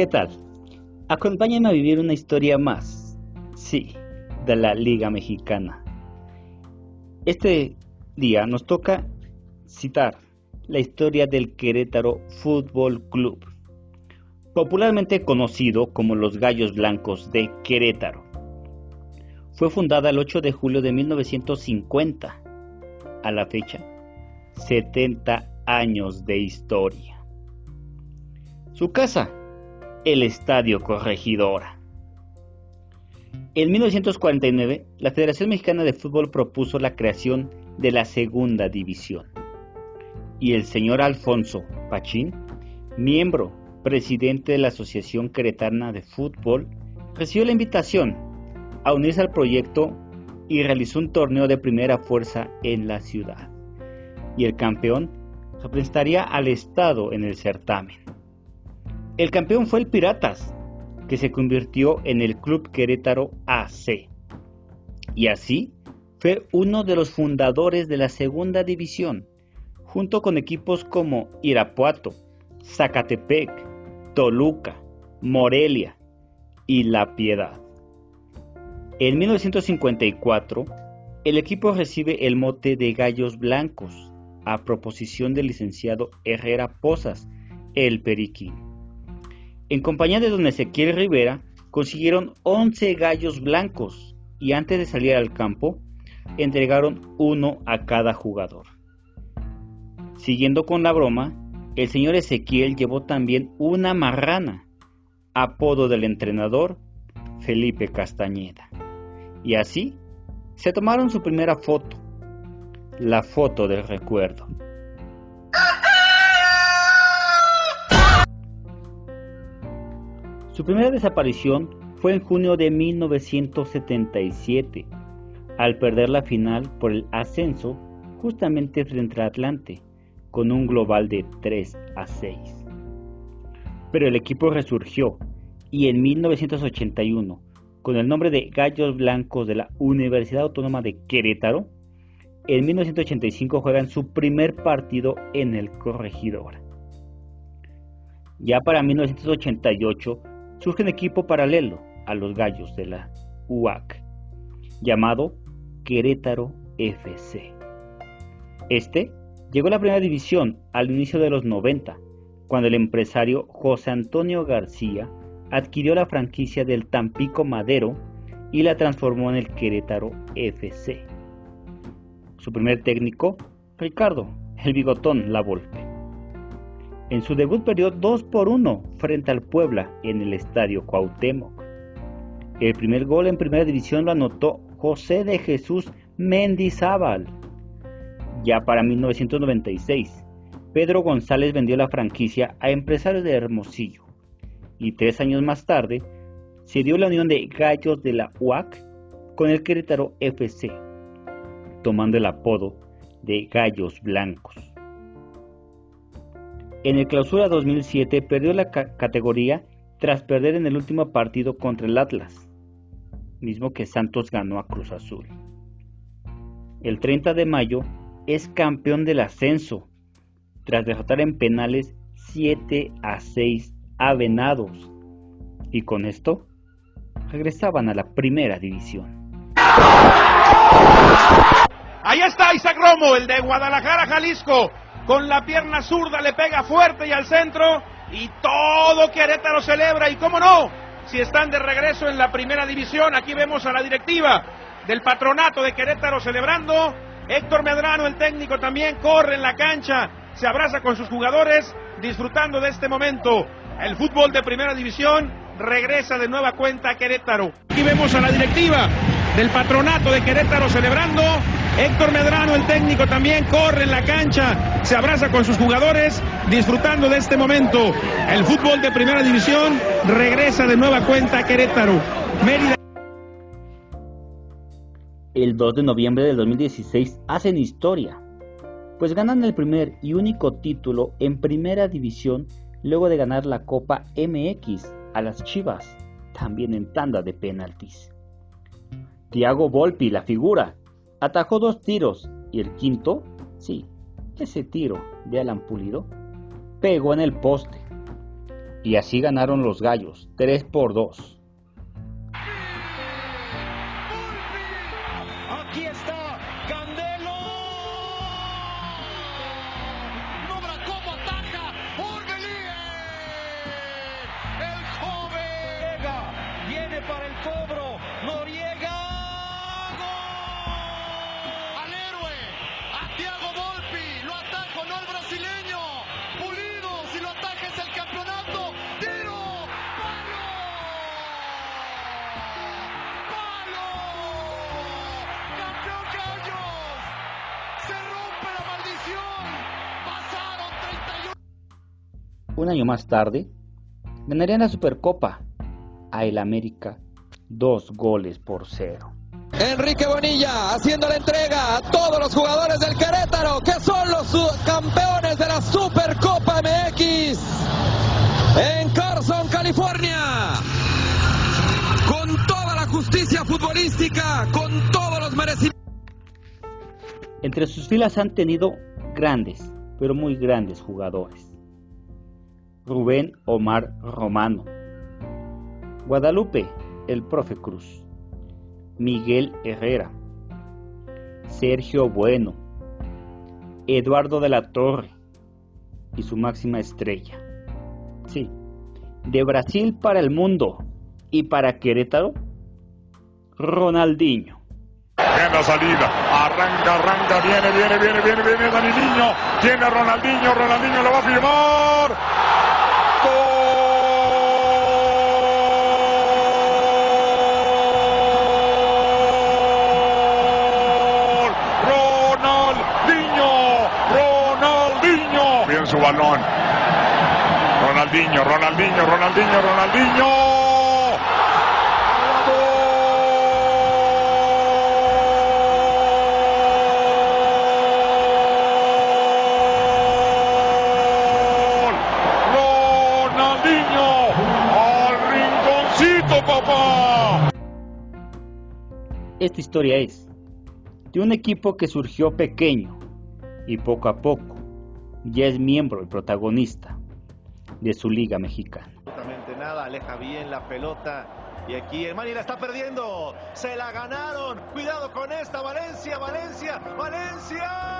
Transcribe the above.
¿Qué tal? Acompáñenme a vivir una historia más, sí, de la Liga Mexicana. Este día nos toca citar la historia del Querétaro Fútbol Club, popularmente conocido como los Gallos Blancos de Querétaro. Fue fundada el 8 de julio de 1950. A la fecha, 70 años de historia. Su casa, el Estadio Corregidora. En 1949, la Federación Mexicana de Fútbol propuso la creación de la Segunda División. Y el señor Alfonso Pachín, miembro presidente de la Asociación Queretana de Fútbol, recibió la invitación a unirse al proyecto y realizó un torneo de primera fuerza en la ciudad. Y el campeón representaría al Estado en el certamen. El campeón fue el Piratas, que se convirtió en el Club Querétaro AC. Y así fue uno de los fundadores de la segunda división, junto con equipos como Irapuato, Zacatepec, Toluca, Morelia y La Piedad. En 1954, el equipo recibe el mote de Gallos Blancos, a proposición del licenciado Herrera Posas, el Periquín. En compañía de don Ezequiel Rivera, consiguieron 11 gallos blancos y antes de salir al campo, entregaron uno a cada jugador. Siguiendo con la broma, el señor Ezequiel llevó también una marrana, apodo del entrenador Felipe Castañeda. Y así se tomaron su primera foto, la foto del recuerdo. Su primera desaparición fue en junio de 1977, al perder la final por el ascenso justamente frente al Atlante, con un global de 3 a 6. Pero el equipo resurgió y en 1981, con el nombre de Gallos Blancos de la Universidad Autónoma de Querétaro, en 1985 juegan su primer partido en el Corregidor. Ya para 1988 surge un equipo paralelo a los gallos de la UAC, llamado Querétaro FC. Este llegó a la primera división al inicio de los 90, cuando el empresario José Antonio García adquirió la franquicia del Tampico Madero y la transformó en el Querétaro FC. Su primer técnico, Ricardo, el bigotón La Volpe. En su debut perdió 2 por 1 frente al Puebla en el Estadio Cuauhtémoc. El primer gol en primera división lo anotó José de Jesús Mendizábal. Ya para 1996, Pedro González vendió la franquicia a empresarios de Hermosillo y tres años más tarde se dio la unión de Gallos de la UAC con el Querétaro FC, tomando el apodo de Gallos Blancos. En el Clausura 2007 perdió la categoría tras perder en el último partido contra el Atlas, mismo que Santos ganó a Cruz Azul. El 30 de mayo es campeón del ascenso, tras derrotar en penales 7 a 6 a Venados, y con esto regresaban a la primera división. Ahí está Isaac Romo, el de Guadalajara, Jalisco con la pierna zurda le pega fuerte y al centro y todo Querétaro celebra y cómo no, si están de regreso en la primera división, aquí vemos a la directiva del patronato de Querétaro celebrando, Héctor Medrano el técnico también corre en la cancha, se abraza con sus jugadores disfrutando de este momento. El fútbol de primera división regresa de nueva cuenta a Querétaro. Aquí vemos a la directiva del patronato de Querétaro celebrando. Héctor Medrano, el técnico, también corre en la cancha, se abraza con sus jugadores, disfrutando de este momento. El fútbol de primera división regresa de nueva cuenta a Querétaro. Mérida. El 2 de noviembre del 2016 hacen historia, pues ganan el primer y único título en primera división luego de ganar la Copa MX a las Chivas, también en tanda de penaltis. Tiago Volpi, la figura, atajó dos tiros y el quinto, sí, ese tiro de Alan Pulido, pegó en el poste. Y así ganaron los gallos, 3 por 2. Un año más tarde, ganarían la Supercopa a el América dos goles por cero. Enrique Bonilla haciendo la entrega a todos los jugadores del Querétaro, que son los campeones de la Supercopa MX en Carson, California. Con toda la justicia futbolística, con todos los merecimientos. Entre sus filas han tenido grandes, pero muy grandes jugadores. Rubén Omar Romano. Guadalupe, el profe Cruz. Miguel Herrera. Sergio Bueno. Eduardo de la Torre y su máxima estrella. Sí, de Brasil para el mundo y para Querétaro, Ronaldinho. En la salida, arranca, arranca, viene, viene, viene, viene, viene Daniliño, tiene Ronaldinho, Ronaldinho lo va a firmar. Balón. Ronaldinho, Ronaldinho, Ronaldinho, Ronaldinho. Ronaldinho al rinconcito, papá. Esta historia es de un equipo que surgió pequeño y poco a poco ya es miembro y protagonista de su liga mexicana. Absolutamente nada, aleja bien la pelota y aquí el Mani la está perdiendo. Se la ganaron. Cuidado con esta Valencia, Valencia, Valencia.